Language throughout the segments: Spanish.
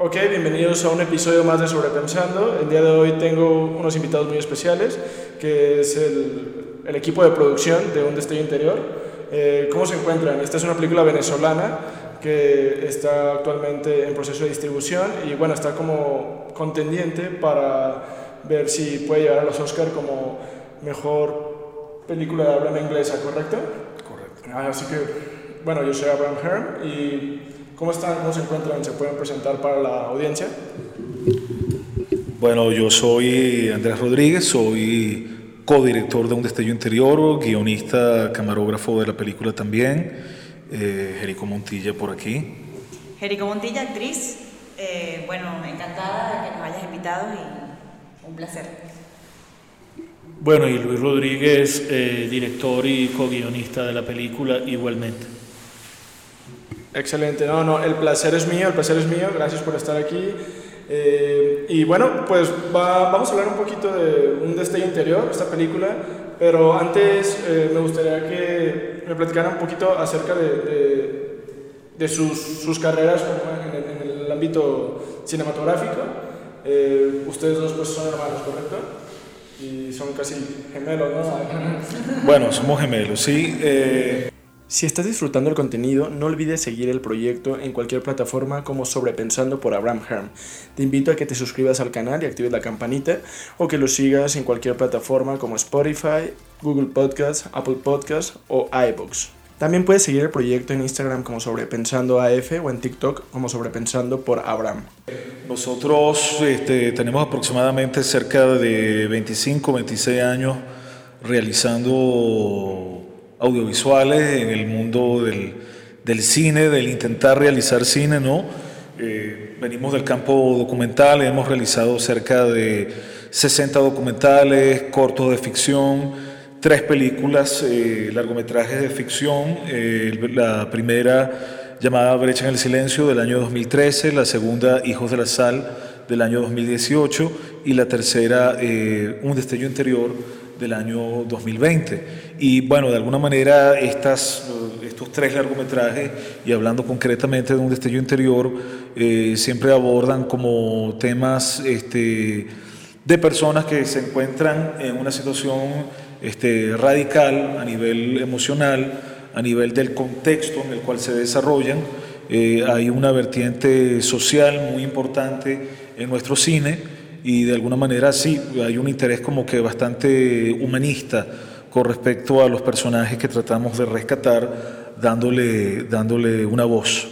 Ok, bienvenidos a un episodio más de Sobrepensando. El día de hoy tengo unos invitados muy especiales, que es el, el equipo de producción de Un Destello Interior. Eh, ¿Cómo se encuentran? Esta es una película venezolana que está actualmente en proceso de distribución y bueno, está como contendiente para ver si puede llegar a los Oscars como mejor película de habla inglesa, ¿correcto? Correcto. Ah, así que, bueno, yo soy Abraham Herm y ¿cómo están? ¿Cómo se encuentran? ¿Se pueden presentar para la audiencia? Bueno, yo soy Andrés Rodríguez, soy codirector de Un Destello Interior, guionista, camarógrafo de la película también. Eh, Jerico Montilla por aquí. Jerico Montilla, actriz. Eh, bueno, encantada de que nos hayas invitado y un placer. Bueno, y Luis Rodríguez, eh, director y co-guionista de la película, igualmente. Excelente, no, no, el placer es mío, el placer es mío, gracias por estar aquí. Eh, y bueno, pues va- vamos a hablar un poquito de un destello interior, esta película, pero antes eh, me gustaría que me platicaran un poquito acerca de, sus, carreras en, el, ámbito cinematográfico. Eh, ustedes dos pues son hermanos, ¿correcto? Y son casi gemelos, ¿no? Bueno, somos gemelos, sí. Si estás disfrutando el contenido, no olvides seguir el proyecto en cualquier plataforma como Sobrepensando por Abraham Herm. Te invito a que te suscribas al canal y actives la campanita o que lo sigas en cualquier plataforma como Spotify, Google Podcasts, Apple Podcasts o iBooks. También puedes seguir el proyecto en Instagram como Sobrepensando AF o en TikTok como Sobrepensando por Abraham. nosotros este, tenemos aproximadamente cerca de 25, 26 años realizando audiovisuales en el mundo del, cine, del intentar realizar cine, ¿no? Eh, venimos del campo documental, hemos realizado cerca de 60 documentales, cortos de ficción, tres películas, eh, largometrajes de ficción. eh, la primera llamada Brecha en el Silencio del año 2013, la segunda Hijos de la Sal del año 2018 y la tercera eh, Un Destello Interior del año 2020. Y bueno, de alguna manera estas, estos tres largometrajes, y hablando concretamente de Un Destello Interior, eh, siempre abordan como temas este, de personas que se encuentran en una situación este, radical a nivel emocional, a nivel del contexto en el cual se desarrollan. Eh, hay una vertiente social muy importante en nuestro cine y de alguna manera sí, hay un interés como que bastante humanista con respecto a los personajes que tratamos de rescatar dándole, dándole una voz.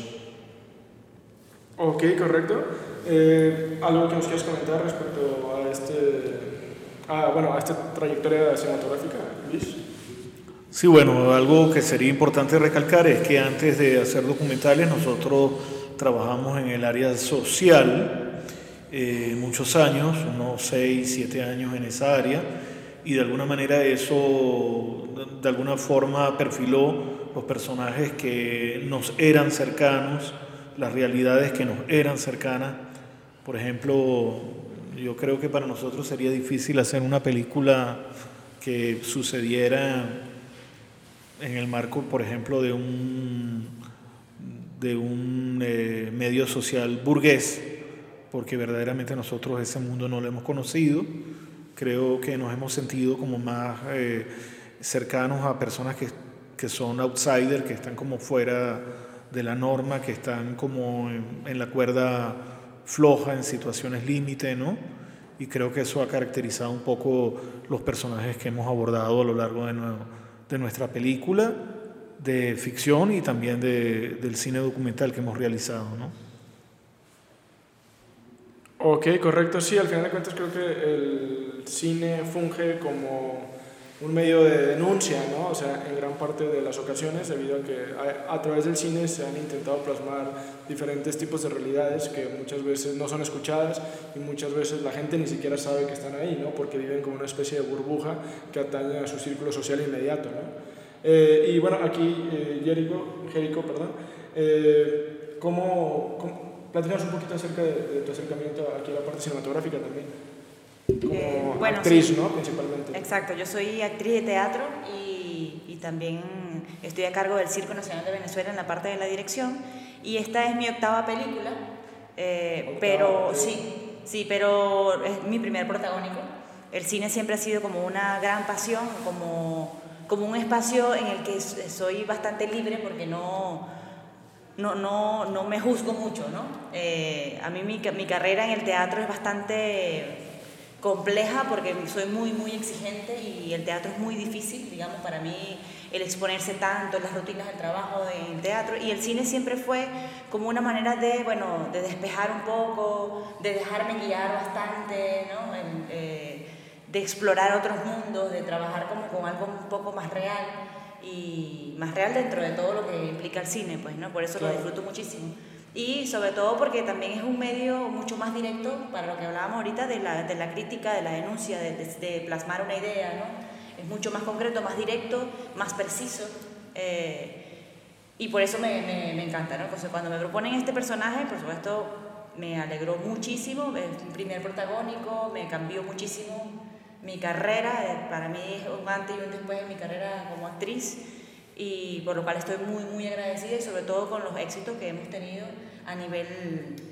Ok, correcto. Eh, ¿Algo que nos quieras comentar respecto a este, a, bueno, a esta trayectoria cinematográfica, Luis? Sí, bueno, algo que sería importante recalcar es que antes de hacer documentales nosotros trabajamos en el área social eh, muchos años, unos 6, 7 años en esa área, y de alguna manera eso de- alguna forma perfiló los personajes que nos eran cercanos, las realidades que nos eran cercanas. Por ejemplo, yo creo que para nosotros sería difícil hacer una película que sucediera en el marco, por ejemplo, de un, de un eh, medio social burgués, porque verdaderamente nosotros ese mundo no lo hemos conocido. Creo que nos hemos sentido como más eh, cercanos a personas que, que son outsiders, que están como fuera de la norma, que están como en, en la cuerda floja, en situaciones límite, ¿no? Y creo que eso ha caracterizado un poco los personajes que hemos abordado a lo largo de, de nuestra película de ficción y también de- del cine documental que hemos realizado, ¿no? Ok, correcto. Sí, al final de cuentas creo que el cine funge como un medio de denuncia, ¿no? O sea, en gran parte de las ocasiones, debido a que a, través del cine se han intentado plasmar diferentes tipos de realidades que muchas veces no son escuchadas y muchas veces la gente ni siquiera sabe que están ahí, ¿no? Porque viven como una especie de burbuja que atañe a su círculo social inmediato, ¿no? Eh, y bueno, aquí, eh, Jericho, Jericho, perdón, eh, ¿cómo, un poquito acerca de, de tu acercamiento aquí a la parte cinematográfica también. Como Eh, bueno, actriz, sí. ¿no? Principalmente. Exacto, yo soy actriz de teatro y, y también estoy a cargo del Circo Nacional de Venezuela en la parte de la dirección. Y esta es mi octava película. Eh, pero sí, sí, pero es mi primer protagónico. El cine siempre ha sido como una gran pasión, como, como un espacio en el que soy bastante libre porque no, no, no, no me juzgo mucho, ¿no? Eh, a mí mi, mi carrera en el teatro es bastante compleja porque soy muy, muy exigente y el teatro es muy difícil, digamos, para mí el exponerse tanto en las rutinas del trabajo del teatro y el cine siempre fue como una manera de, bueno, de despejar un poco, de dejarme guiar bastante, ¿no? Eh, de explorar otros mundos, de trabajar como con algo un poco más real y más real dentro de todo lo que implica el cine, pues, ¿no? Por eso lo disfruto muchísimo. Y sobre todo porque también es un medio mucho más directo para lo que hablábamos ahorita de la, de la crítica, de la denuncia, de, de, plasmar una idea, ¿no? Es mucho más concreto, más directo, más preciso. Eh, y por eso me, me, me encanta, ¿no? Entonces, cuando me proponen este personaje, por supuesto, me alegró muchísimo, es un primer protagónico, me cambió muchísimo mi carrera, eh, para mí es un antes y un después de mi carrera como actriz y por lo cual estoy muy, muy agradecida y sobre todo con los éxitos que hemos tenido a nivel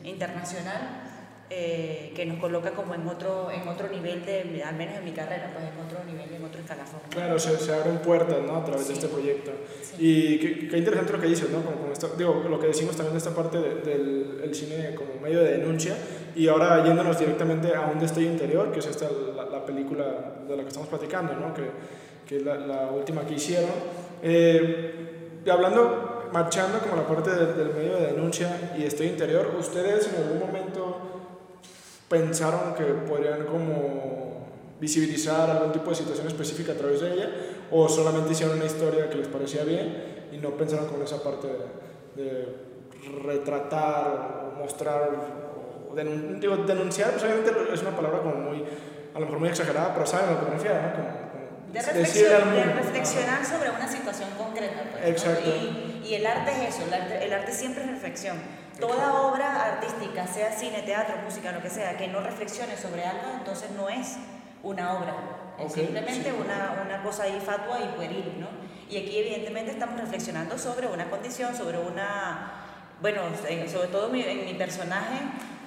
internacional, eh, que nos coloca como en otro, en otro nivel, de, al menos en mi carrera, pues en otro nivel, en otro escalafón. Claro, se, se abren puertas ¿no? a través de este proyecto. Y qué, qué, interesante lo que dices, ¿no? Como, esto, digo, lo que decimos también de esta parte del el cine como medio de denuncia, y ahora yéndonos directamente a un destello interior, que es esta, la, la película de la que estamos platicando, ¿no? que, que es la, la última que hicieron. Eh, hablando, marchando como la parte del, del medio de denuncia y estoy interior, ¿ustedes en algún momento pensaron que podrían como visibilizar algún tipo de situación específica a través de ella o solamente hicieron una historia que les parecía bien y no pensaron con esa parte de, de retratar o mostrar o denun digo, denunciar pues obviamente es una palabra como muy a lo mejor muy exagerada pero saben a lo que me refiero ¿no? como, de, de reflexionar sobre una situación concreta. Pues, Exacto. ¿no? Y, y, el arte es eso, el arte, el arte siempre es reflexión. Toda obra artística, sea cine, teatro, música, lo que sea, que no reflexione sobre algo, entonces no es una obra. Es okay, simplemente sí. una, una cosa ahí fatua y pueril, ¿no? Y aquí evidentemente estamos reflexionando sobre una condición, sobre una... Bueno, sobre todo mi, en mi personaje,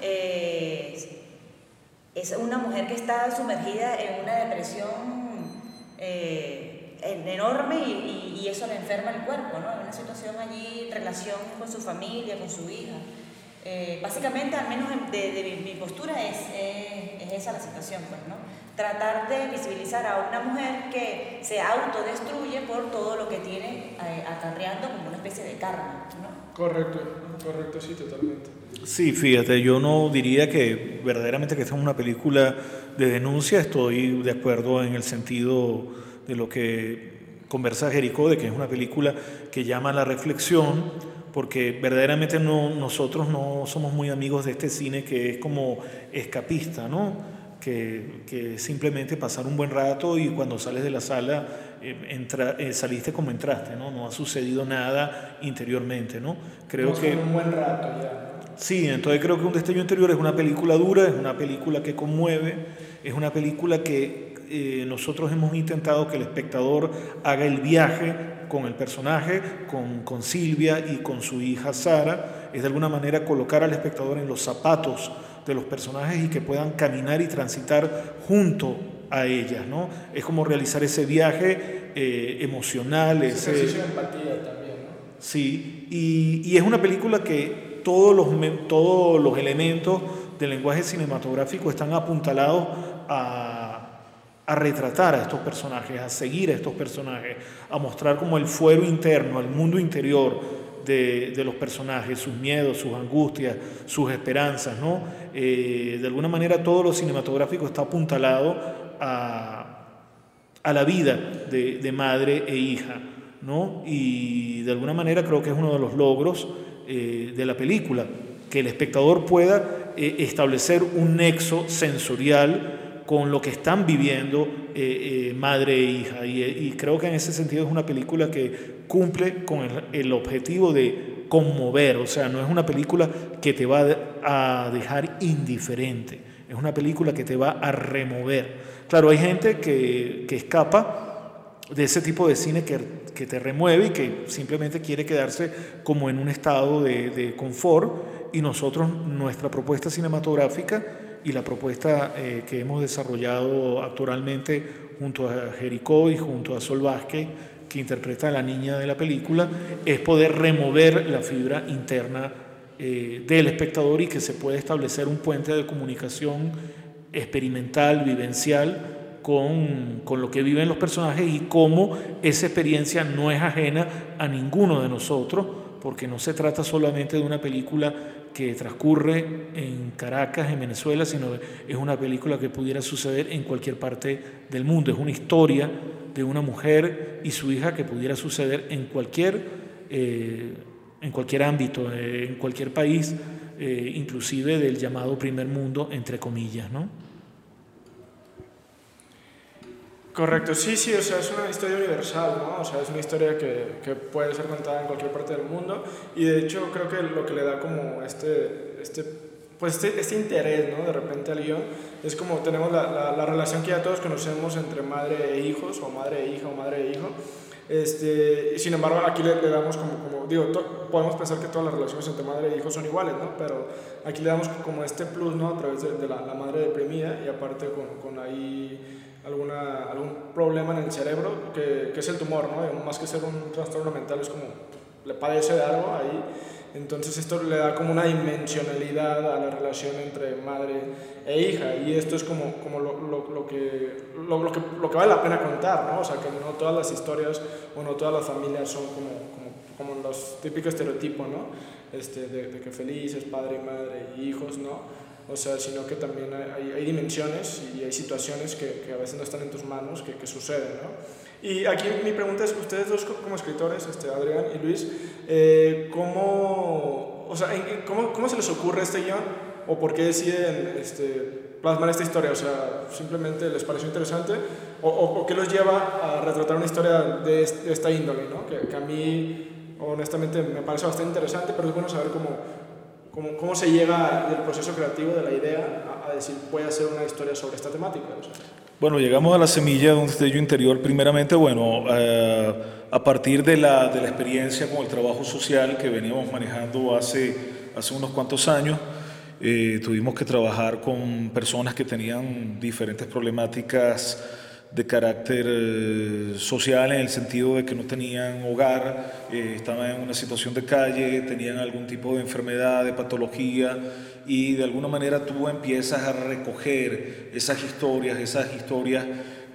eh, es una mujer que está sumergida en una depresión eh, enorme y, y, eso le enferma el cuerpo, ¿no? Una situación allí, relación con su familia, con su hija. Eh, básicamente, al menos de, de, mi postura, es, es, es, esa la situación, pues, ¿no? Tratar de visibilizar a una mujer que se autodestruye por todo lo que tiene eh, acarreando como una especie de karma, ¿no? Correcto, correcto, sí, totalmente. Sí, fíjate, yo no diría que verdaderamente que esta es una película de denuncia, estoy de acuerdo en el sentido de lo que conversa Jericó, de que es una película que llama a la reflexión, porque verdaderamente no, nosotros no somos muy amigos de este cine que es como escapista, ¿no? Que, que simplemente pasar un buen rato y cuando sales de la sala eh, entra, eh, saliste como entraste, ¿no? No ha sucedido nada interiormente, ¿no? Creo que... Un buen rato ya. Sí, entonces creo que Un destello interior es una película dura, es una película que conmueve, es una película que eh, nosotros hemos intentado que el espectador haga el viaje con el personaje, con, con Silvia y con su hija Sara, es de alguna manera colocar al espectador en los zapatos de los personajes y que puedan caminar y transitar junto a ellas, ¿no? Es como realizar ese viaje eh, emocional, ese, ese... de empatía también, ¿no? Sí, y, y es una película que todos los, todos los elementos del lenguaje cinematográfico están apuntalados a, retratar a estos personajes, a seguir a estos personajes, a mostrar como el fuero interno, el mundo interior de, de los personajes, sus miedos, sus angustias, sus esperanzas. ¿no? Eh, de alguna manera todo lo cinematográfico está apuntalado a, a la vida de, de madre e hija. ¿no? Y de alguna manera creo que es uno de los logros eh, de la película, que el espectador pueda eh, establecer un nexo sensorial con lo que están viviendo eh, madre e hija. Y, creo que en ese sentido es una película que cumple con el, el, objetivo de conmover, o sea, no es una película que te va a dejar indiferente, es una película que te va a remover. Claro, hay gente que, que escapa de ese tipo de cine que, que, te remueve y que simplemente quiere quedarse como en un estado de, de confort. Y nosotros, nuestra propuesta cinematográfica y la propuesta eh, que hemos desarrollado actualmente junto a Jericó y junto a Sol Vázquez, que interpreta a la niña de la película, es poder remover la fibra interna eh, del espectador y que se puede establecer un puente de comunicación experimental, vivencial, con, con, lo que viven los personajes y cómo esa experiencia no es ajena a ninguno de nosotros, porque no se trata solamente de una película que transcurre en Caracas, en Venezuela, sino es una película que pudiera suceder en cualquier parte del mundo. Es una historia de una mujer y su hija que pudiera suceder en cualquier, eh, en cualquier ámbito, eh, en cualquier país, eh, inclusive del llamado primer mundo, entre comillas, ¿no? Correcto, sí, sí, o sea, es una historia universal, ¿no? O sea, es una historia que, que, puede ser contada en cualquier parte del mundo y de hecho creo que lo que le da como este, este, pues este, este interés, ¿no? De repente al guion es como tenemos la, la, la, relación que ya todos conocemos entre madre e hijos o madre e hija o madre e hijo. Este, sin embargo, aquí le, damos como, como digo, podemos pensar que todas las relaciones entre madre e hijo son iguales, ¿no? Pero aquí le damos como este plus, ¿no? A través de, de la, la, madre deprimida y aparte con, con ahí alguna, algún problema en el cerebro, que, que es el tumor, ¿no? Más que ser un trastorno mental, es como le padece de algo ahí. Entonces esto le da como una dimensionalidad a la relación entre madre e hija y esto es como, como lo, lo, lo que, lo, que, lo que vale la pena contar, ¿no? O sea, que no todas las historias o no todas las familias son como, como, como los típicos estereotipos, ¿no? Este, de, de que felices, padre, madre y hijos, ¿no? O sea, sino que también hay, hay dimensiones y hay situaciones que, que, a veces no están en tus manos, que, que suceden, ¿no? Y aquí mi pregunta es, ustedes dos como escritores, este, Adrián y Luis, eh, ¿cómo, o sea, ¿cómo, ¿cómo, se les ocurre este guion? ¿O por qué deciden este, plasmar esta historia? O sea, ¿simplemente les pareció interesante? ¿O, o, o qué los lleva a retratar una historia de, esta índole, ¿no? Que, que a mí, honestamente, me parece bastante interesante, pero es bueno saber cómo ¿Cómo, ¿Cómo, se llega del proceso creativo, de la idea, a, a decir, voy a hacer una historia sobre esta temática? O sea, bueno, llegamos a la semilla de un destello interior, primeramente, bueno, eh, a partir de la, de la, experiencia con el trabajo social que veníamos manejando hace, hace unos cuantos años. Eh, tuvimos que trabajar con personas que tenían diferentes problemáticas de carácter eh, social en el sentido de que no tenían hogar, eh, estaban en una situación de calle, tenían algún tipo de enfermedad, de patología y de alguna manera tú empiezas a recoger esas historias, esas historias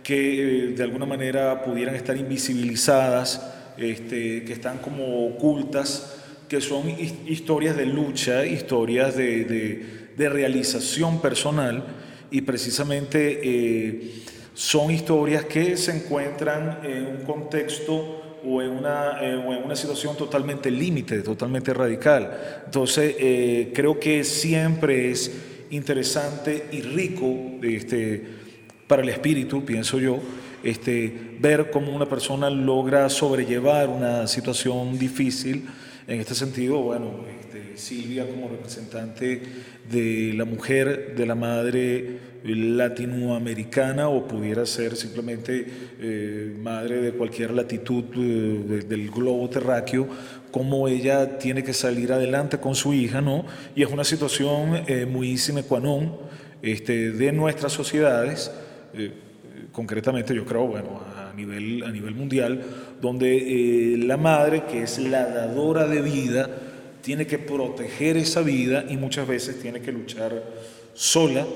que eh, de alguna manera pudieran estar invisibilizadas, este, que están como ocultas, que son historias de lucha, historias de, de, de realización personal y precisamente son historias que se encuentran en un contexto o en una, eh, o en una situación totalmente límite, totalmente radical. Entonces, eh, creo que siempre es interesante y rico este, para el espíritu, pienso yo, este, ver cómo una persona logra sobrellevar una situación difícil. En este sentido, bueno, este, Silvia como representante de la mujer, de la madre latinoamericana o pudiera ser simplemente eh, madre de cualquier latitud eh, de, del globo terráqueo, cómo ella tiene que salir adelante con su hija, ¿no? Y es una situación eh, muy sine qua non este, de nuestras sociedades, eh, concretamente yo creo, bueno, a nivel, a nivel mundial, donde eh, la madre, que es la dadora de vida, tiene que proteger esa vida y muchas veces tiene que luchar sola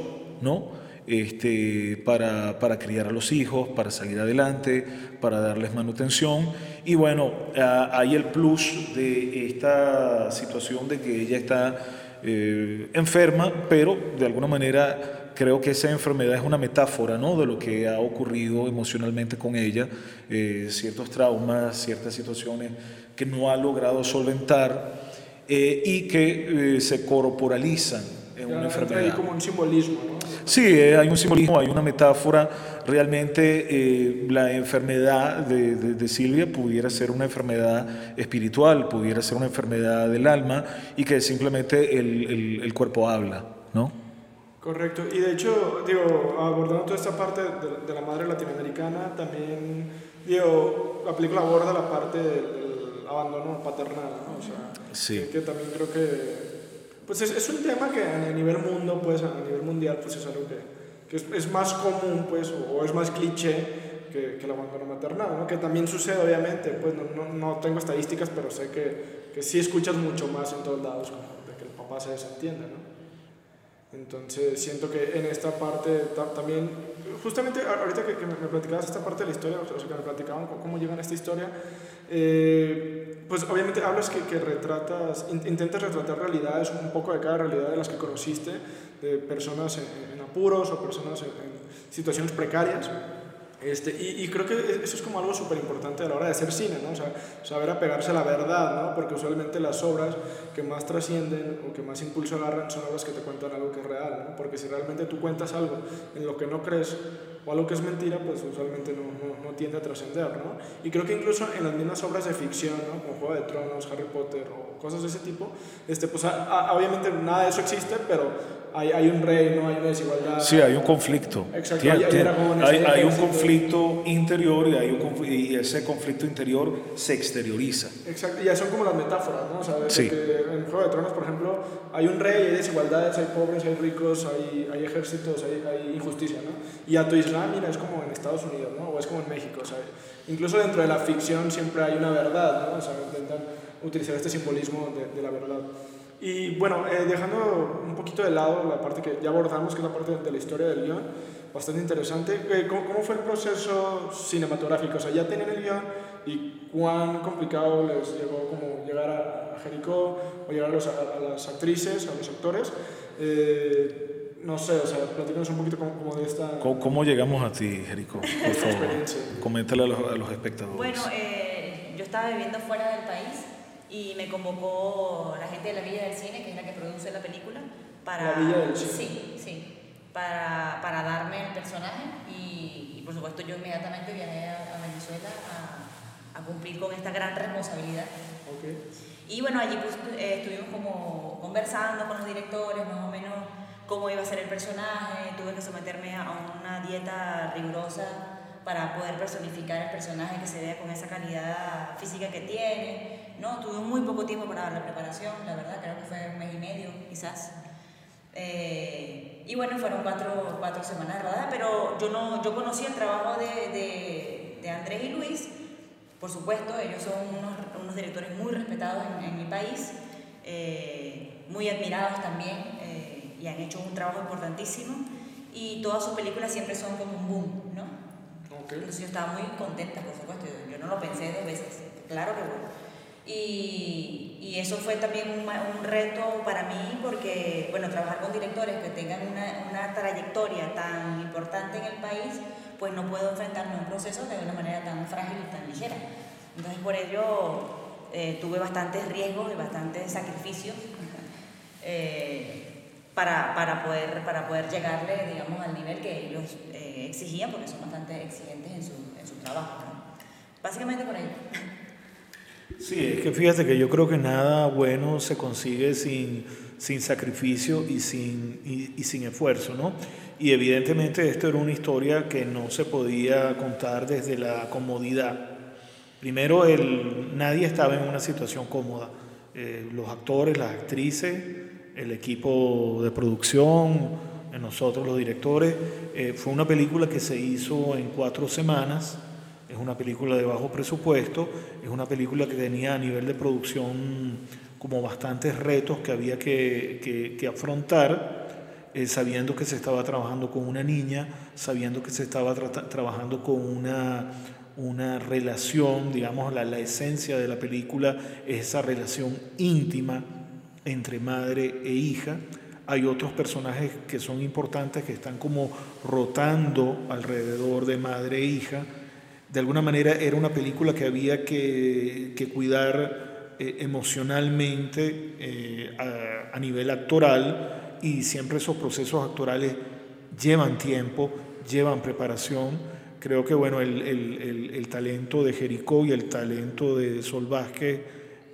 ¿no? Este, para, para, criar a los hijos, para salir adelante, para darles manutención. Y bueno, hay el plus de esta situación de que ella está eh, enferma, pero de alguna manera creo que esa enfermedad es una metáfora ¿no? de lo que ha ocurrido emocionalmente con ella, eh, ciertos traumas, ciertas situaciones que no ha logrado solventar eh, y que se corporalizan en una enfermedad. Hay como un simbolismo, ¿no? Sí, eh, hay un simbolismo, hay una metáfora. Realmente eh, la enfermedad de, de, de, Silvia pudiera ser una enfermedad espiritual, pudiera ser una enfermedad del alma y que simplemente el, el, el cuerpo habla, ¿no? Correcto. Y de hecho, digo, abordando toda esta parte de, de la madre latinoamericana, también digo, la película aborda la parte del, abandono paternal, ¿no? O sea, sí. que, también creo que pues es, es, un tema que a nivel mundo, pues a nivel mundial, pues es algo que, que es, es, más común, pues, o, es más cliché que, que, el abandono maternal, ¿no? Que también sucede, obviamente, pues no, no, no tengo estadísticas, pero sé que, que, sí escuchas mucho más en todos lados, como de que el papá se desentiende, ¿no? Entonces siento que en esta parte también, justamente ahorita que, que, me platicabas esta parte de la historia, o sea, que me platicaban cómo llegan a esta historia, eh, pues obviamente hablas que, que retratas, in, intentas retratar realidades, un poco de cada realidad de las que conociste, de personas en, apuros o personas en, situaciones precarias. Este, y, y, creo que eso es como algo súper importante a la hora de hacer cine, ¿no? Saber apegarse a la verdad, ¿no? Porque usualmente las obras que más trascienden o que más impulso agarran son obras que te cuentan algo que es real, ¿no? Porque si realmente tú cuentas algo en lo que no crees o algo que es mentira, pues usualmente no, no, no tiende a trascender, ¿no? Y creo que incluso en las mismas obras de ficción, ¿no? Como Juego de Tronos, Harry Potter o cosas de ese tipo, este, pues a, a, obviamente nada de eso existe, pero hay, hay, un reino, hay una desigualdad. Sí, hay un conflicto. Exacto. Tiene, hay, dragones, hay, hay, un conflicto interior y, hay un conflicto, y ese conflicto interior se exterioriza. Exacto, y ya son como las metáforas, ¿no? O sea, sí. que en Juego de Tronos, por ejemplo, hay un rey, hay desigualdades, hay pobres, hay ricos, hay, hay ejércitos, hay, hay injusticia, ¿no? Y a tu Islam, mira, es como en Estados Unidos, ¿no? O es como en México, o sea, incluso dentro de la ficción siempre hay una verdad, ¿no? O sea, intentan utilizar este simbolismo de, de la verdad. Y bueno, eh, dejando un poquito de lado la parte que ya abordamos, que es la parte de la historia del guion, bastante interesante. Eh, ¿cómo, ¿cómo, fue el proceso cinematográfico? O sea, ya tenían el guion y cuán complicado les llegó como llegar a, a Jericó o llegar a, los, a, a, las actrices, a los actores. Eh, no sé, o sea, platícanos un poquito como, como de esta... ¿Cómo, ¿Cómo, llegamos a ti, Jericó? Por favor, coméntale a los, a los espectadores. Bueno, eh, yo estaba viviendo fuera del país y me convocó la gente de la Villa del Cine, que es la que produce la película, para... ¿La Villa del Cine? Sí, sí, para, para darme el personaje y, y, por supuesto yo inmediatamente viajé a, a Venezuela a, a, cumplir con esta gran responsabilidad. Okay. Y bueno, allí pues, eh, estuvimos como conversando con los directores, más o menos cómo iba a ser el personaje, tuve que someterme a una dieta rigurosa para poder personificar el personaje que se vea con esa calidad física que tiene. No, tuve muy poco tiempo para la preparación, la verdad, creo que fue un mes y medio quizás. Eh, y bueno, fueron cuatro, cuatro semanas de pero yo, no, yo conocí el trabajo de, de, de Andrés y Luis, por supuesto, ellos son unos, unos directores muy respetados en, en mi país, eh, muy admirados también eh, y han hecho un trabajo importantísimo y todas sus películas siempre son como un boom, ¿no? Okay. Entonces yo estaba muy contenta, por supuesto, yo no lo pensé dos veces, claro que bueno. Y, y eso fue también un, un, reto para mí porque, bueno, trabajar con directores que tengan una, una, trayectoria tan importante en el país, pues no puedo enfrentarme a un proceso de una manera tan frágil y tan ligera. Entonces por ello eh, tuve bastantes riesgos y bastantes sacrificios eh, para, para, poder, para poder llegarle, digamos, al nivel que ellos eh, exigían, porque son bastante exigentes en su, en su trabajo. ¿no? Básicamente por ahí. Sí, es que fíjate que yo creo que nada bueno se consigue sin, sin sacrificio y sin, y, sin esfuerzo, ¿no? Y evidentemente esto era una historia que no se podía contar desde la comodidad. Primero, el, nadie estaba en una situación cómoda. Eh, los actores, las actrices, el equipo de producción, nosotros los directores. Eh, fue una película que se hizo en cuatro semanas es una película de bajo presupuesto, es una película que tenía a nivel de producción como bastantes retos que había que, que, que afrontar, eh, sabiendo que se estaba trabajando con una niña, sabiendo que se estaba tra trabajando con una, una relación, digamos, la, la esencia de la película es esa relación íntima entre madre e hija. Hay otros personajes que son importantes, que están como rotando alrededor de madre e hija de alguna manera era una película que había que, cuidar eh, emocionalmente eh, a, nivel actoral y siempre esos procesos actorales llevan tiempo, llevan preparación. Creo que bueno, el, talento de Jericó y el talento de Sol Vázquez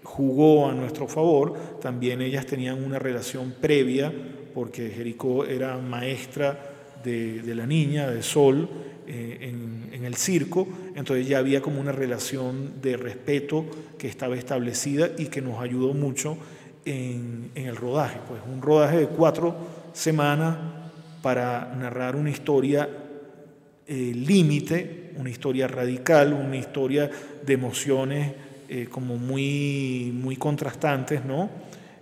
jugó a nuestro favor. También ellas tenían una relación previa porque Jericó era maestra de la niña, de Sol, eh, en, en, el circo, entonces ya había como una relación de respeto que estaba establecida y que nos ayudó mucho en, el rodaje. Pues un rodaje de cuatro semanas para narrar una historia eh, límite, una historia radical, una historia de emociones eh, como muy, muy contrastantes, ¿no?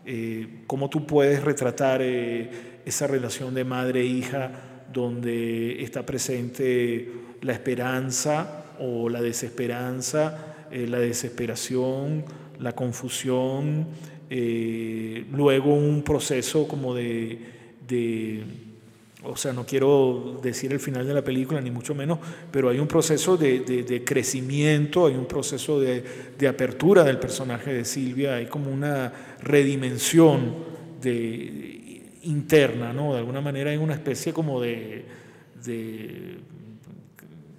Eh, cómo tú puedes retratar esa relación de madre e donde está presente la esperanza o la desesperanza, la desesperación, la confusión, eh, luego un proceso como de, o sea, no quiero decir el final de la película, ni mucho menos, pero hay un proceso de, crecimiento, hay un proceso de, apertura del personaje de Silvia, hay como una redimensión de, interna, ¿no? De alguna manera hay una especie como de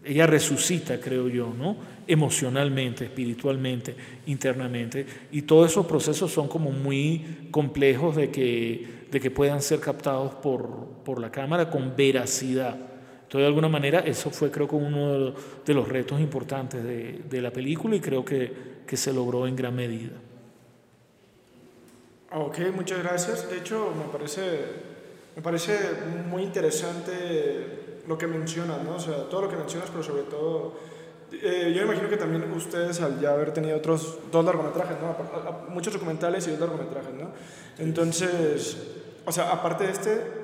ella resucita, creo yo, ¿no? emocionalmente, espiritualmente, internamente. Y todos esos procesos son como muy complejos de que, de que puedan ser captados por, por la cámara con veracidad. Entonces, de alguna manera, eso fue creo uno de los retos importantes de, de la película y creo que, que, se logró en gran medida. Ok, muchas gracias. De hecho, me parece, me parece muy interesante lo que mencionas, ¿no? O sea, todo lo que mencionas, pero sobre todo, eh, yo imagino que también ustedes al ya haber tenido otros dos largometrajes, ¿no? Muchos documentales y dos largometrajes, ¿no? Entonces, o sea, aparte de este,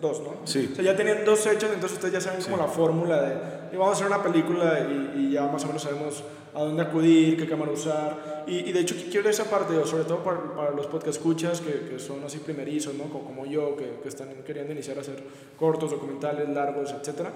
Dos. ¿no? Sí. O sea, ya tenían dos hechos, entonces ustedes ya saben como la fórmula de, y vamos a hacer una película y, y, ya más o menos sabemos a dónde acudir, qué cámara usar. Y, y de hecho quiero esa parte, sobre todo para, para los podcast escuchas que, que, son así primerizos, ¿no? como, como yo, que, que, están queriendo iniciar a hacer cortos, documentales, largos, etc.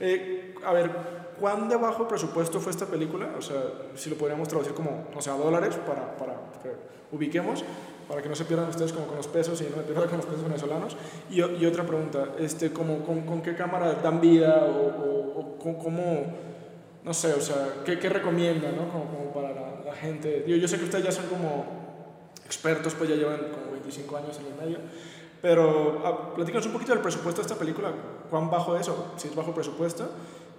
Eh, a ver, ¿cuán de bajo presupuesto fue esta película? O sea, si lo podríamos traducir como, o sea, dólares para, para que ubiquemos, para que no se pierdan ustedes como con los pesos y no me pierdan con los pesos venezolanos. Y, y otra pregunta, este, como, con, ¿con qué cámara dan vida o, o, cómo no sé, o sea, ¿qué, qué recomienda, no? Como, para la, gente. Yo, yo, sé que ustedes ya son como expertos, pues ya llevan como 25 años en el medio, pero ah, platícanos un poquito del presupuesto de esta película, cuán bajo es o si es bajo presupuesto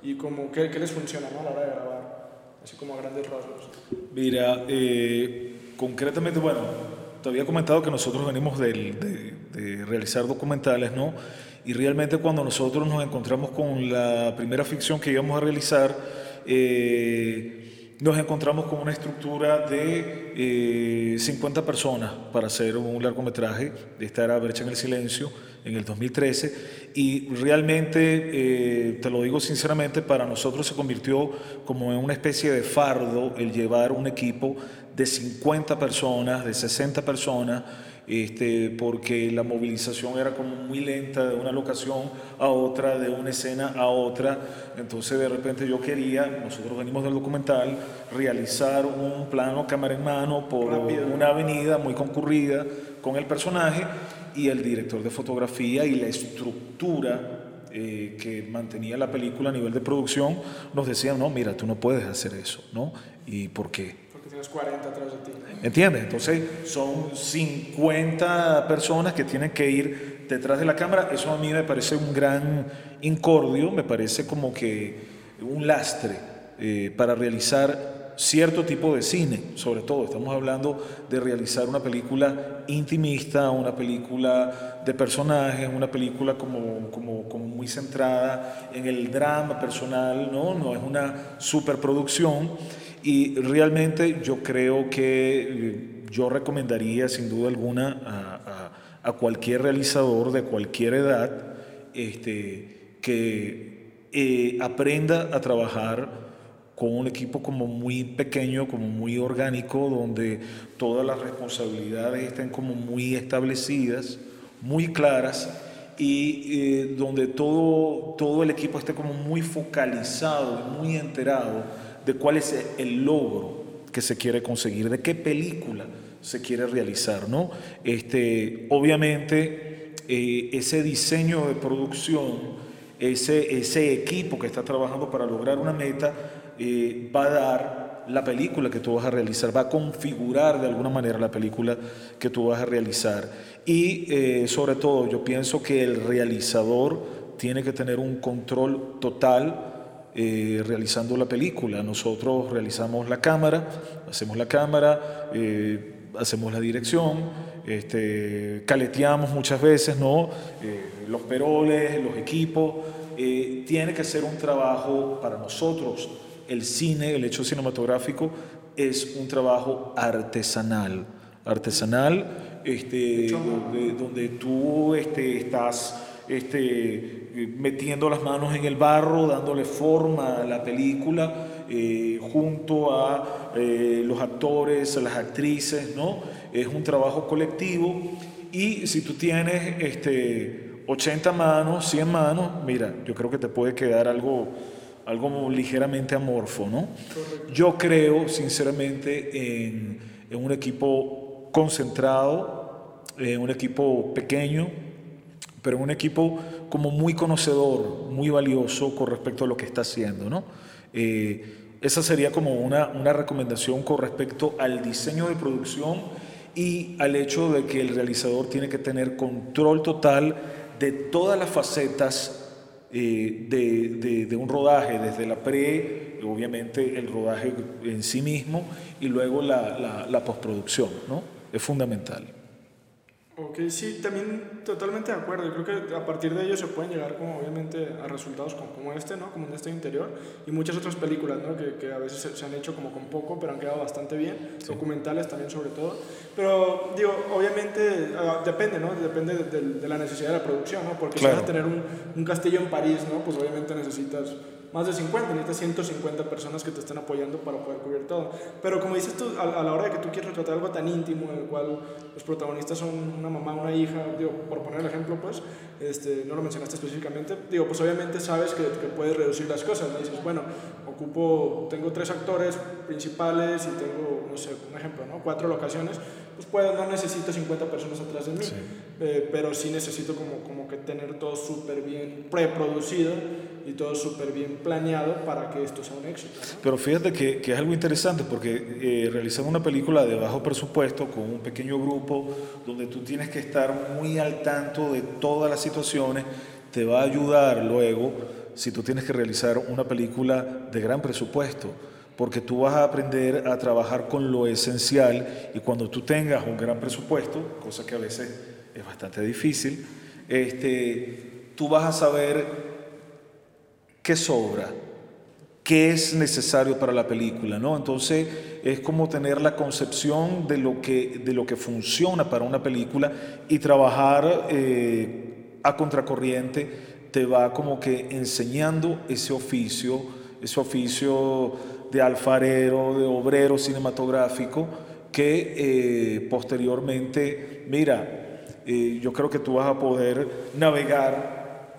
y como qué, qué les funciona ¿no? a la hora de grabar, así como a grandes rasgos. Mira, eh, concretamente, bueno, te había comentado que nosotros venimos de, de realizar documentales, ¿no? Y realmente cuando nosotros nos encontramos con la primera ficción que íbamos a realizar, eh, nos encontramos con una estructura de 50 eh, personas para hacer un largometraje. Esta era Brecha en el Silencio en el 2013 y realmente, eh, te lo digo sinceramente, para nosotros se convirtió como en una especie de fardo el llevar un equipo de 50 personas, de 60 personas este, porque la movilización era como muy lenta de una locación a otra, de una escena a otra. Entonces de repente yo quería, nosotros venimos del documental, realizar un plano cámara en mano por una avenida muy concurrida con el personaje y el director de fotografía y la estructura eh, que mantenía la película a nivel de producción nos decían, no, mira, tú no puedes hacer eso, ¿no? ¿Y por qué? 40 atrás de ti. ¿Entiendes? Entonces son 50 personas que tienen que ir detrás de la cámara. Eso a mí me parece un gran incordio, me parece como que un lastre eh, para realizar cierto tipo de cine, sobre todo. Estamos hablando de realizar una película intimista, una película de personajes, una película como, como, como muy centrada en el drama personal, ¿no? No es una superproducción. Y realmente yo creo que eh, yo recomendaría sin duda alguna a, cualquier realizador de cualquier edad este, que eh, aprenda a trabajar con un equipo como muy pequeño, como muy orgánico, donde todas las responsabilidades estén como muy establecidas, muy claras y eh, donde todo, todo el equipo esté como muy focalizado, muy enterado de cuál es el logro que se quiere conseguir, de qué película se quiere realizar, ¿no? Este, obviamente, eh, ese diseño de producción, ese, ese equipo que está trabajando para lograr una meta, eh, va a dar la película que tú vas a realizar, va a configurar de alguna manera la película que tú vas a realizar. Y eh, sobre todo, yo pienso que el realizador tiene que tener un control total eh, realizando la película. Nosotros realizamos la cámara, hacemos la cámara, eh, hacemos la dirección, este, caleteamos muchas veces, ¿no? Eh, los peroles, los equipos. tiene que ser un trabajo para nosotros. El cine, el hecho cinematográfico, es un trabajo artesanal. Artesanal, este, donde, donde tú este, estás este, metiendo las manos en el barro, dándole forma a la película, eh, junto a eh, los actores, a las actrices, ¿no? Es un trabajo colectivo y si tú tienes este, 80 manos, 100 manos, mira, yo creo que te puede quedar algo, algo ligeramente amorfo, ¿no? Yo creo, sinceramente, en, en un equipo concentrado, en un equipo pequeño, pero un equipo como muy conocedor, muy valioso con respecto a lo que está haciendo. ¿no? Eh, esa sería como una, una recomendación con respecto al diseño de producción y al hecho de que el realizador tiene que tener control total de todas las facetas eh, de, de, un rodaje, desde la pre, obviamente el rodaje en sí mismo y luego la, la, la postproducción, ¿no? Es fundamental. Ok, sí, también totalmente de acuerdo. Yo creo que a partir de ello se pueden llegar como obviamente a resultados como, este, ¿no? Como en este interior y muchas otras películas, ¿no? Que, que a veces se, han hecho como con poco, pero han quedado bastante bien. Documentales también sobre todo. Pero digo, obviamente ah, depende, ¿no? Depende de, la necesidad de la producción, ¿no? Porque si vas a tener un, un castillo en París, ¿no? Pues obviamente necesitas más de 50, necesitas 150 personas que te estén apoyando para poder cubrir todo. Pero como dices tú, a, la hora de que tú quieres retratar algo tan íntimo, en el cual los protagonistas son una mamá, una hija, digo, por poner el ejemplo, pues, este, no lo mencionaste específicamente, digo, pues obviamente sabes que, que puedes reducir las cosas, ¿no? dices, bueno, ocupo, tengo tres actores principales y tengo, no sé, un ejemplo, ¿no? Cuatro locaciones, pues puedo, no necesito 50 personas atrás de mí, eh, pero sí necesito como, como que tener todo súper bien preproducido y todo súper bien planeado para que esto sea un éxito. Pero fíjate que, que, es algo interesante porque eh, una película de bajo presupuesto con un pequeño grupo donde tú tienes que estar muy al tanto de todas las situaciones te va a ayudar luego si tú tienes que realizar una película de gran presupuesto porque tú vas a aprender a trabajar con lo esencial y cuando tú tengas un gran presupuesto, cosa que a veces es bastante difícil, este, tú vas a saber qué sobra, qué es necesario para la película, ¿no? Entonces es como tener la concepción de lo que, de lo que funciona para una película y trabajar eh, a contracorriente te va como que enseñando ese oficio, ese oficio de alfarero, de obrero cinematográfico, que eh, posteriormente, mira, eh, yo creo que tú vas a poder navegar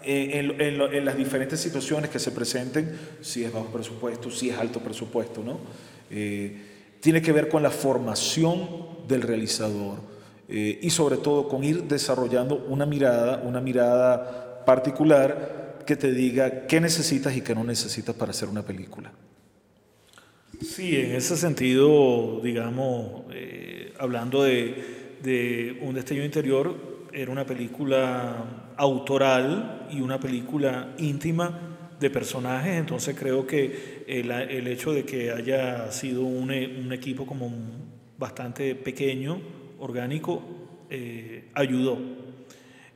en, las diferentes situaciones que se presenten, si es bajo presupuesto, si es alto presupuesto, ¿no? Eh, tiene que ver con la formación del realizador eh, y sobre todo con ir desarrollando una mirada, una mirada particular que te diga qué necesitas y qué no necesitas para hacer una película. Sí, en ese sentido, digamos, eh, hablando de, de un destello interior, era una película autoral y una película íntima de personajes, entonces creo que el, el hecho de que haya sido un, un equipo como bastante pequeño, orgánico, eh, ayudó.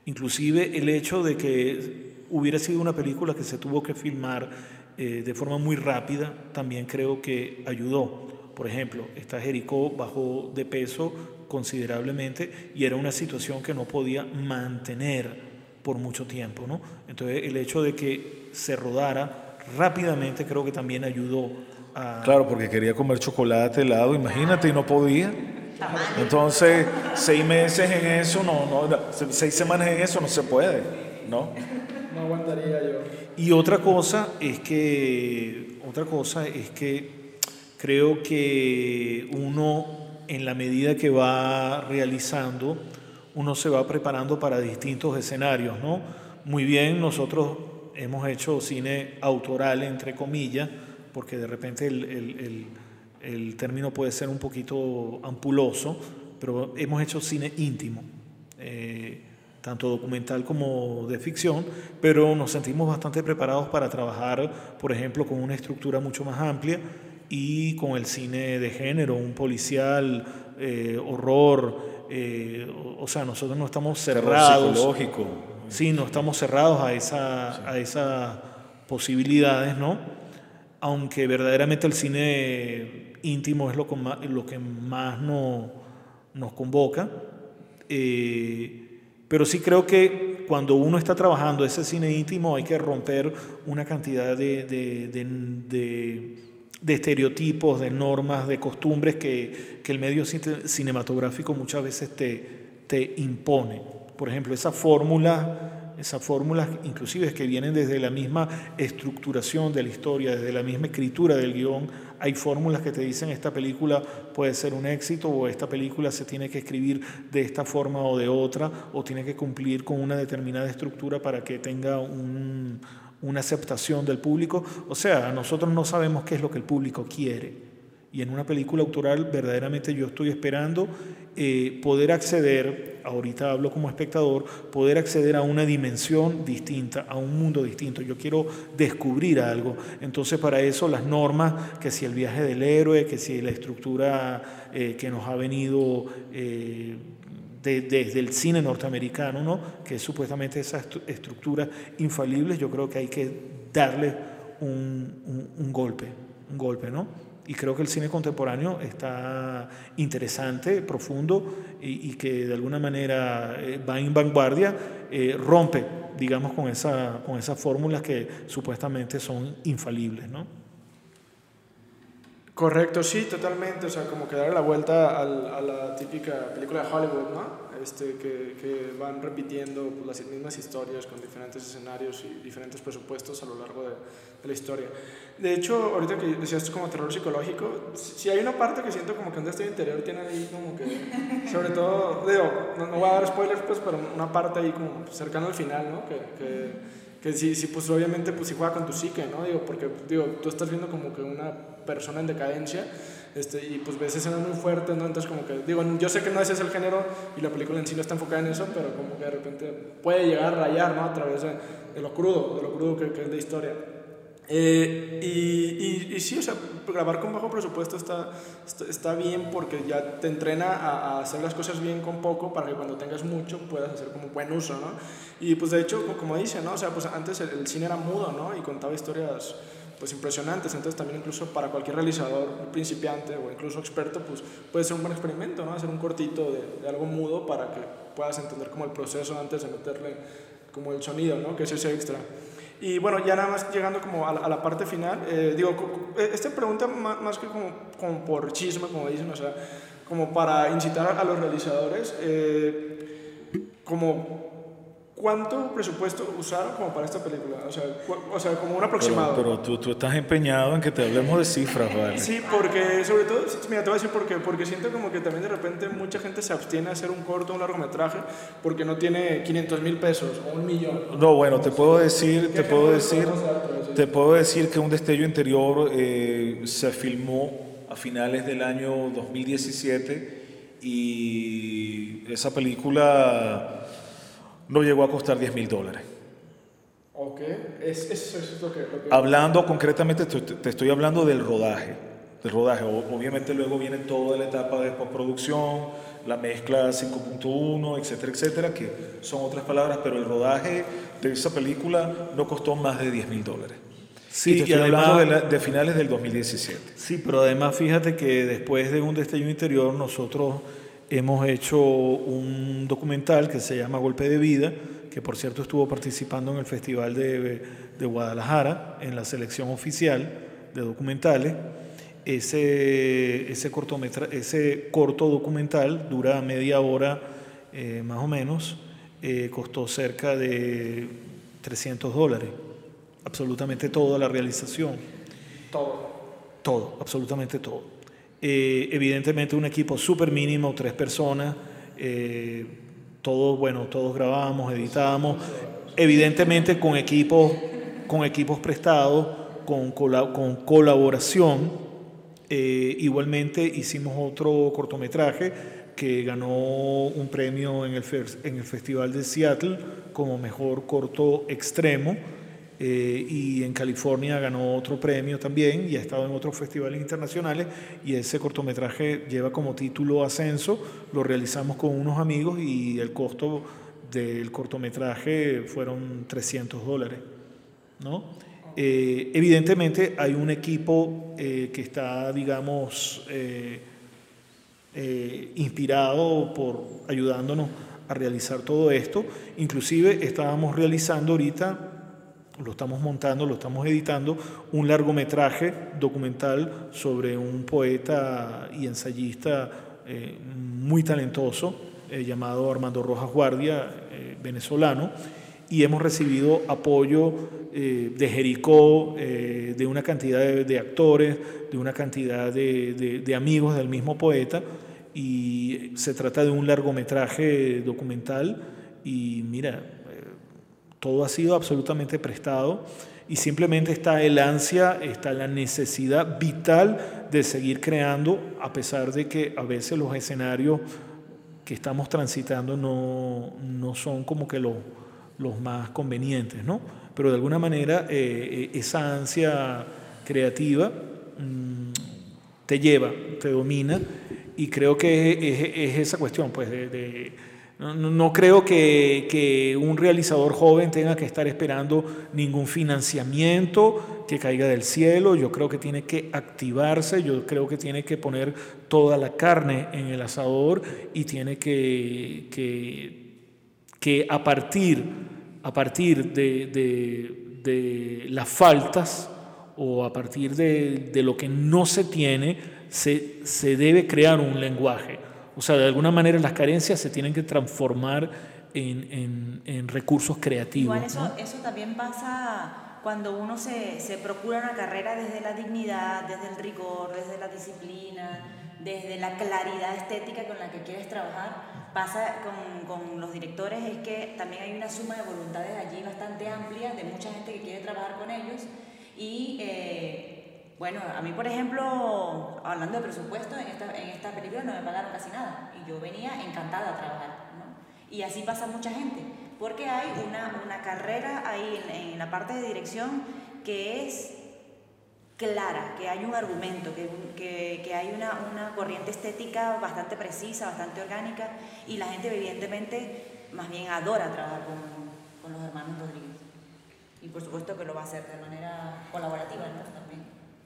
Inclusive el hecho de que hubiera sido una película que se tuvo que filmar eh, de forma muy rápida, también creo que ayudó. Por ejemplo, esta Jericó bajó de peso considerablemente y era una situación que no podía mantener por mucho tiempo. ¿no? Entonces el hecho de que se rodara rápidamente creo que también ayudó a... Claro, porque quería comer chocolate, helado, imagínate, y no podía. Entonces, seis meses en eso, no, no, seis semanas en eso no se puede, ¿no? No aguantaría yo. Y otra cosa es que, otra cosa es que creo que uno, en la medida que va realizando, uno se va preparando para distintos escenarios, ¿no? Muy bien, nosotros hemos hecho cine autoral, entre comillas, porque de repente el, término puede ser un poquito ampuloso, pero hemos hecho cine íntimo. Eh, tanto documental como de ficción, pero nos sentimos bastante preparados para trabajar, por ejemplo, con una estructura mucho más amplia y con el cine de género, un policial, eh, horror, eh, o, sea, nosotros no estamos cerrados. psicológico. Sí, no estamos cerrados a, esa, a esas posibilidades, ¿no? Aunque verdaderamente el cine íntimo es lo, lo que más no, nos convoca. Eh, pero sí creo que cuando uno está trabajando ese cine íntimo hay que romper una cantidad de, de, de, de estereotipos, de normas, de costumbres que, que, el medio cinematográfico muchas veces te, te impone. Por ejemplo, esa fórmula esas fórmulas inclusive que vienen desde la misma estructuración de la historia, desde la misma escritura del guion, hay fórmulas que te dicen esta película puede ser un éxito o esta película se tiene que escribir de esta forma o de otra o tiene que cumplir con una determinada estructura para que tenga una aceptación del público. O sea, nosotros no sabemos qué es lo que el público quiere. Y en una película autoral verdaderamente yo estoy esperando eh, poder acceder, ahorita hablo como espectador, poder acceder a una dimensión distinta, a un mundo distinto. Yo quiero descubrir algo. Entonces para eso las normas, que si el viaje del héroe, que si la estructura eh, que nos ha venido... Eh, desde el cine norteamericano, ¿no? que es supuestamente esa estructura infalible, yo creo que hay que darle un, un golpe, un golpe, ¿no? y creo que el cine contemporáneo está interesante, profundo y, que de alguna manera eh, va en vanguardia, eh, rompe, digamos, con, con esas fórmulas que supuestamente son infalibles, ¿no? Correcto, sí, totalmente. O sea, como que darle la vuelta a la típica película de Hollywood, ¿no? este, que, que, van repitiendo pues, las mismas historias con diferentes escenarios y diferentes presupuestos a lo largo de, la historia. De hecho, ahorita que decías como terror psicológico, si hay una parte que siento como que un destino interior tiene ahí como que, sobre todo, digo, no, no voy a dar spoilers, pues, pero una parte ahí como cercana al final, ¿no? Que, que, que sí, sí, pues obviamente pues sí juega con tu psique, ¿no? Digo, porque digo, tú estás viendo como que una persona en decadencia este, y pues ves escenas muy fuertes, ¿no? Entonces como que, digo, yo sé que no ese es el género y la película en sí no está enfocada en eso, pero como que de repente puede llegar a rayar, ¿no? A través de, lo crudo, de lo crudo que, que es la historia. Eh, y, y, sí, o sea, grabar con bajo presupuesto está, está, bien porque ya te entrena a, a, hacer las cosas bien con poco para que cuando tengas mucho puedas hacer como buen uso, ¿no? Y pues de hecho, como dice, ¿no? O sea, pues antes el, el cine era mudo, ¿no? Y contaba historias pues impresionantes. Entonces también incluso para cualquier realizador principiante o incluso experto, pues puede ser un buen experimento, ¿no? Hacer un cortito de, algo mudo para que puedas entender como el proceso antes de meterle como el sonido, ¿no? Que es ese extra. Y bueno, ya nada más llegando como a la, parte final, eh, digo, eh, esta pregunta más, más que como, como, por chisme, como dicen, o sea, como para incitar a los realizadores, eh, como ¿Cuánto presupuesto usaron como para esta película? O sea, o sea como un aproximado. Pero, tú, tú, estás empeñado en que te hablemos de cifras, ¿vale? Sí, porque sobre todo, mira, te voy a decir por qué. Porque siento como que también de repente mucha gente se abstiene a hacer un corto un largometraje porque no tiene 500 mil pesos o un millón. No, bueno, te puedo decir, te puedo decir, te puedo decir que Un Destello Interior eh, se filmó a finales del año 2017 y esa película no llegó a costar 10 mil dólares. Ok, es, eso es lo que, Hablando concretamente, te, estoy hablando del rodaje. Del rodaje. Obviamente luego viene toda la etapa de postproducción, la mezcla 5.1, etcétera, etcétera, que son otras palabras, pero el rodaje de esa película no costó más de 10 mil dólares. Sí, y, hablando de, de, finales del 2017. Sí, pero además fíjate que después de un destello interior nosotros hemos hecho un documental que se llama Golpe de Vida, que por cierto estuvo participando en el Festival de, de Guadalajara, en la selección oficial de documentales. Ese, ese, ese corto documental dura media hora eh, más o menos, eh, costó cerca de 300 dólares, absolutamente toda la realización. Todo. Todo, absolutamente todo. Eh, evidentemente un equipo súper mínimo, tres personas, eh, todos, bueno, todos grabamos, editábamos, evidentemente con equipos, con equipos prestados, con, con colaboración. Eh, igualmente hicimos otro cortometraje, que ganó un premio en el, en el Festival de Seattle como mejor corto extremo. Eh, y en California ganó otro premio también y ha estado en otros festivales internacionales y ese cortometraje lleva como título Ascenso, lo realizamos con unos amigos y el costo del cortometraje fueron 300 dólares. ¿no? Eh, evidentemente hay un equipo eh, que está, digamos, inspirado por ayudándonos a realizar todo esto. Inclusive estábamos realizando ahorita lo estamos montando, lo estamos editando, un largometraje documental sobre un poeta y ensayista eh, muy talentoso eh, llamado Armando Rojas Guardia, eh, venezolano, y hemos recibido apoyo de Jericó, de una cantidad de, actores, de una cantidad de, de amigos del mismo poeta, y se trata de un largometraje documental, y mira, todo ha sido absolutamente prestado y simplemente está el ansia, está la necesidad vital de seguir creando, a pesar de que a veces los escenarios que estamos transitando no, no son como que los, los más convenientes, ¿no? Pero de alguna manera eh, eh, esa ansia creativa mm, te lleva, te domina y creo que es, esa cuestión, pues, de no, creo que, un realizador joven tenga que estar esperando ningún financiamiento que caiga del cielo. Yo creo que tiene que activarse, yo creo que tiene que poner toda la carne en el asador y tiene que, que, a partir, a partir de, las faltas o a partir de, lo que no se tiene, se, se debe crear un lenguaje. O sea, de alguna manera las carencias se tienen que transformar en, en, recursos creativos. Igual eso, eso también pasa cuando uno se, se, procura una carrera desde la dignidad, desde el rigor, desde la disciplina, desde la claridad estética con la que quieres trabajar. Pasa con, con los directores es que también hay una suma de voluntades allí bastante amplia de mucha gente que quiere trabajar con ellos y eh, bueno, a mí, por ejemplo, hablando de presupuesto, en esta, en esta película no me pagaron casi nada y yo venía encantada a trabajar. ¿no? Y así pasa mucha gente, porque hay una, una carrera ahí en, en, la parte de dirección que es clara, que hay un argumento, que, que, que hay una, una, corriente estética bastante precisa, bastante orgánica y la gente evidentemente más bien adora trabajar con, con los hermanos Rodríguez. Y por supuesto que lo va a hacer de manera colaborativa ¿no?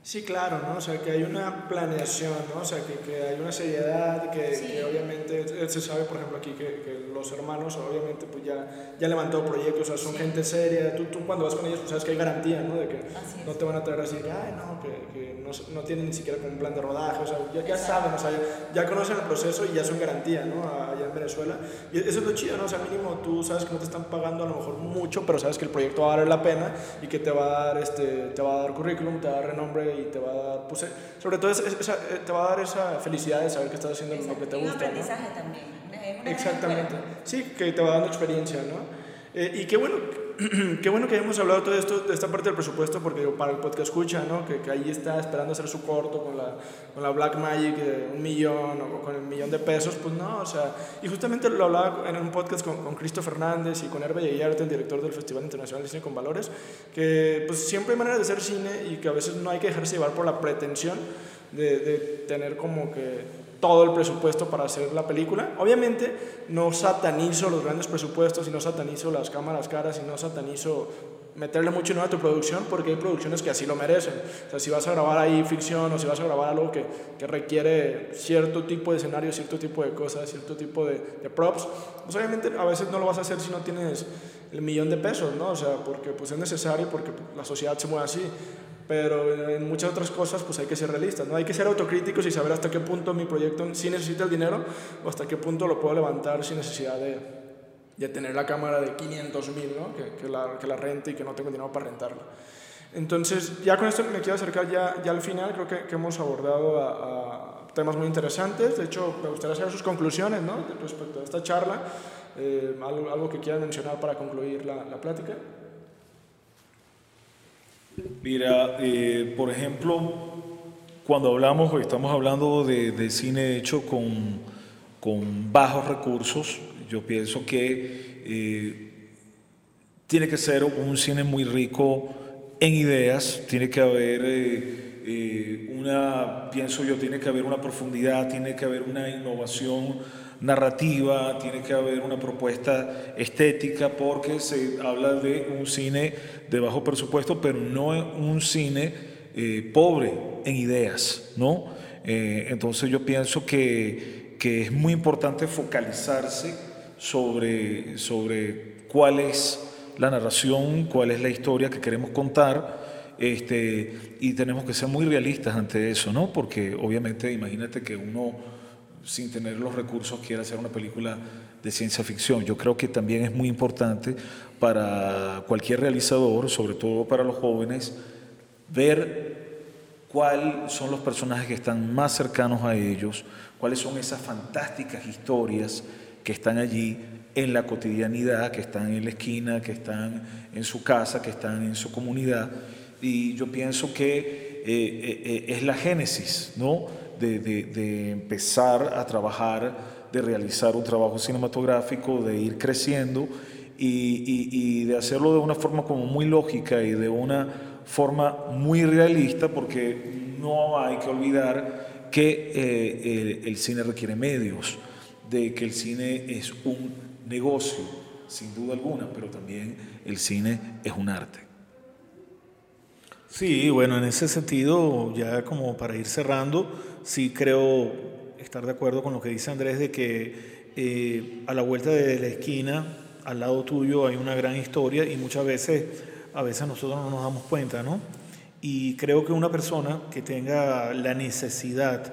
Sí, claro, ¿no? O sea, que hay una planeación, ¿no? O sea, que, que hay una seriedad, que, que, obviamente se sabe, por ejemplo, aquí que, que, los hermanos, obviamente, pues ya, ya levantado proyectos, o sea, son gente seria. Tú, tú cuando vas con ellos, pues sabes que hay garantía, ¿no? De que no te van a traer así, ay, no, que, no, no, tienen ni siquiera como un plan de rodaje, o sea, ya, ya saben, o sea, ya, conocen el proceso y ya son garantía, ¿no? Allá en Venezuela. Y eso es lo chido, ¿no? O sea, mínimo tú sabes que no te están pagando a lo mejor mucho, pero sabes que el proyecto va a valer la pena y que te va a dar, este, te va a dar currículum, te va a dar renombre y te va a dar, pues, sobre todo esa, eh, te va a dar esa felicidad de saber que estás haciendo lo que te gusta. Un aprendizaje también. Exactamente. Sí, que te va dando experiencia, ¿no? Eh, y qué bueno, qué bueno que hayamos hablado todo esto, de esta parte del presupuesto, porque para el podcast escucha, ¿no? Que, que, ahí está esperando hacer su corto con la, con la Black Magic de un millón o con el millón de pesos, pues no, o sea, y justamente lo hablaba en un podcast con, con Cristo Fernández y con Herbe Yayarte, el director del Festival Internacional de Cine con Valores, que pues siempre hay maneras de hacer cine y que a veces no hay que dejarse llevar por la pretensión de, de tener como que todo el presupuesto para hacer la película. Obviamente no satanizo los grandes presupuestos y no satanizo las cámaras caras y no satanizo meterle mucho dinero a tu producción porque hay producciones que así lo merecen. O sea, si vas a grabar ahí ficción o si vas a grabar algo que, que requiere cierto tipo de escenario, cierto tipo de cosas, cierto tipo de, de, props, pues obviamente a veces no lo vas a hacer si no tienes el millón de pesos, ¿no? O sea, porque pues es necesario, porque la sociedad se mueve así pero en muchas otras cosas pues hay que ser realistas, ¿no? Hay que ser autocríticos y saber hasta qué punto mi proyecto sí necesita el dinero o hasta qué punto lo puedo levantar sin necesidad de, de tener la cámara de 500 mil, ¿no? Que, que, la, que la rente y que no tengo dinero para rentarla. Entonces, ya con esto me quiero acercar ya, ya al final, creo que, que hemos abordado a, temas muy interesantes, de hecho me gustaría saber sus conclusiones ¿no? respecto a esta charla, eh, algo, algo, que quieran mencionar para concluir la, la plática. Mira, eh, por ejemplo, cuando hablamos, estamos hablando de, cine hecho con, con bajos recursos. Yo pienso que eh, tiene que ser un cine muy rico en ideas, tiene que haber eh, una, pienso yo, tiene que haber una profundidad, tiene que haber una innovación narrativa, tiene que haber una propuesta estética, porque se habla de un cine de bajo presupuesto, pero no un cine pobre en ideas, ¿no? entonces yo pienso que que es muy importante focalizarse sobre, sobre cuál es la narración, cuál es la historia que queremos contar, este, y tenemos que ser muy realistas ante eso, ¿no? Porque obviamente imagínate que uno sin tener los recursos quiera hacer una película de ciencia ficción. Yo creo que también es muy importante para cualquier realizador, sobre todo para los jóvenes, ver cuáles son los personajes que están más cercanos a ellos, cuáles son esas fantásticas historias que están allí en la cotidianidad, que están en la esquina, que están en su casa, que están en su comunidad. Y yo pienso que eh, eh, eh, es la génesis ¿no? de, empezar a trabajar, de realizar un trabajo cinematográfico, de ir creciendo y, de hacerlo de una forma como muy lógica y de una forma muy realista, porque no hay que olvidar que eh, el, cine requiere medios, de que el cine es un negocio, sin duda alguna, pero también el cine es un arte. Sí, bueno, en ese sentido, ya como para ir cerrando, sí creo estar de acuerdo con lo que dice Andrés de que eh, a la vuelta de la esquina, al lado tuyo, hay una gran historia y muchas veces, a veces nosotros no nos damos cuenta, ¿no? Y creo que una persona que tenga la necesidad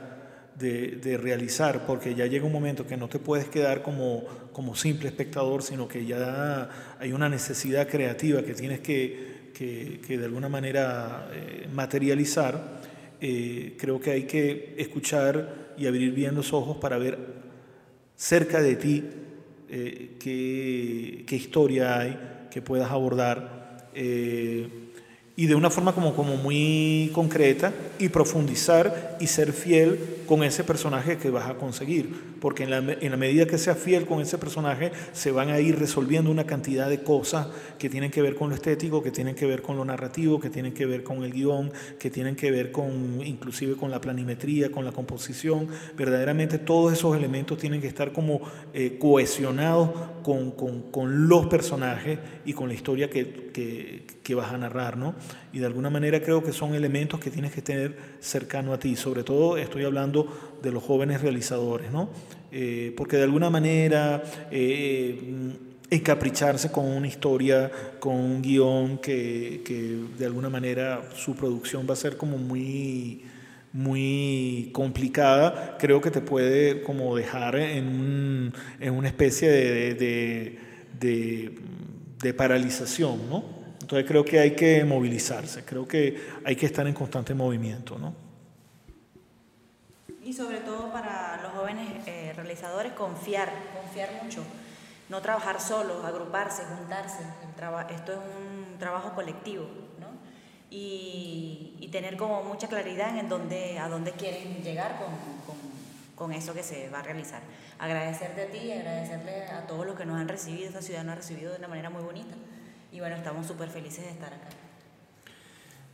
de, realizar, porque ya llega un momento que no te puedes quedar como, como simple espectador, sino que ya hay una necesidad creativa que tienes que, que, de alguna manera eh, materializar, eh, creo que hay que escuchar y abrir bien los ojos para ver cerca de ti eh, qué, qué, historia hay que puedas abordar y de una forma como, como muy concreta y profundizar y ser fiel con ese personaje que vas a conseguir, porque en la, en la medida que seas fiel con ese personaje se van a ir resolviendo una cantidad de cosas que tienen que ver con lo estético, que tienen que ver con lo narrativo, que tienen que ver con el guion, que tienen que ver con inclusive con la planimetría, con la composición, verdaderamente todos esos elementos tienen que estar como eh, cohesionados con, con, con, los personajes y con la historia que, que, que vas a narrar, ¿no? y de alguna manera creo que son elementos que tienes que tener cercano a ti. Sobre todo estoy hablando de los jóvenes realizadores, ¿no? Eh, porque de alguna manera eh, encapricharse con una historia, con un guion que, que, de alguna manera su producción va a ser como muy muy complicada, creo que te puede como dejar en, en una especie de, de, de, de paralización, ¿no? Entonces creo que hay que movilizarse, creo que hay que estar en constante movimiento, ¿no? Y sobre todo para los jóvenes eh, realizadores, confiar, confiar mucho, no trabajar solos, agruparse, juntarse. esto es un trabajo colectivo, ¿no? Y, y, tener como mucha claridad en dónde, a dónde quieren llegar con, con, con, eso que se va a realizar. Agradecerte a ti y agradecerle a todos los que nos han recibido, esta ciudad nos ha recibido de una manera muy bonita y bueno, estamos súper felices de estar acá.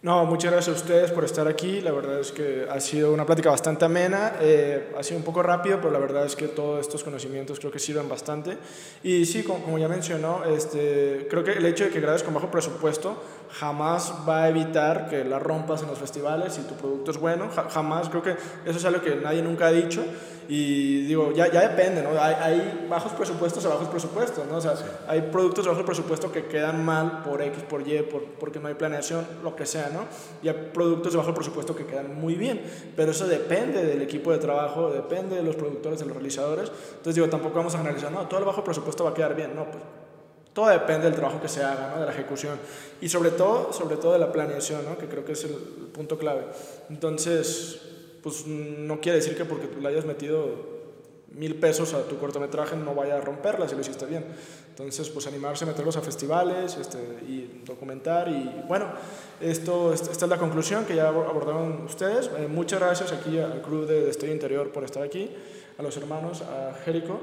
No, muchas gracias a ustedes por estar aquí. La verdad es que ha sido una plática bastante amena. Eh, ha sido un poco rápido, pero la verdad es que todos estos conocimientos creo que sirven bastante. Y sí, como, ya mencionó, este, creo que el hecho de que grabes con bajo presupuesto jamás va a evitar que la rompas en los festivales si tu producto es bueno. jamás, creo que eso es algo que nadie nunca ha dicho. Y digo, ya, ya depende, ¿no? Hay, hay, bajos presupuestos a bajos presupuestos, ¿no? O sea, hay productos de bajo presupuesto que quedan mal por X, por Y, por, porque no hay planeación, lo que sea, ¿no? Y hay productos de bajo presupuesto que quedan muy bien, pero eso depende del equipo de trabajo, depende de los productores, de los realizadores. Entonces, digo, tampoco vamos a analizar, no, todo el bajo presupuesto va a quedar bien, no, pues todo depende del trabajo que se haga, ¿no? de la ejecución y sobre todo, sobre todo de la planeación, ¿no? que creo que es el punto clave. Entonces, pues no quiere decir que porque tú le hayas metido mil pesos a tu cortometraje no vaya a romperla si lo hiciste bien. Entonces, pues animarse a meterlos a festivales este, y documentar. Y bueno, esto, esta es la conclusión que ya abordaron ustedes. Eh, muchas gracias aquí al club de Estudio Interior por estar aquí. a los hermanos, a Jerico.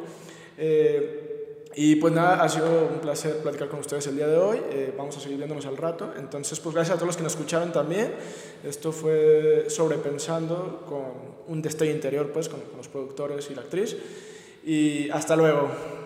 Eh, y pues nada, ha sido un placer platicar con ustedes el día de hoy. Eh, vamos a seguir viéndonos al rato. Entonces, pues gracias a todos los que nos escucharon también. Esto fue sobrepensando con un destello interior, pues, con, con los productores y la actriz. Y hasta luego.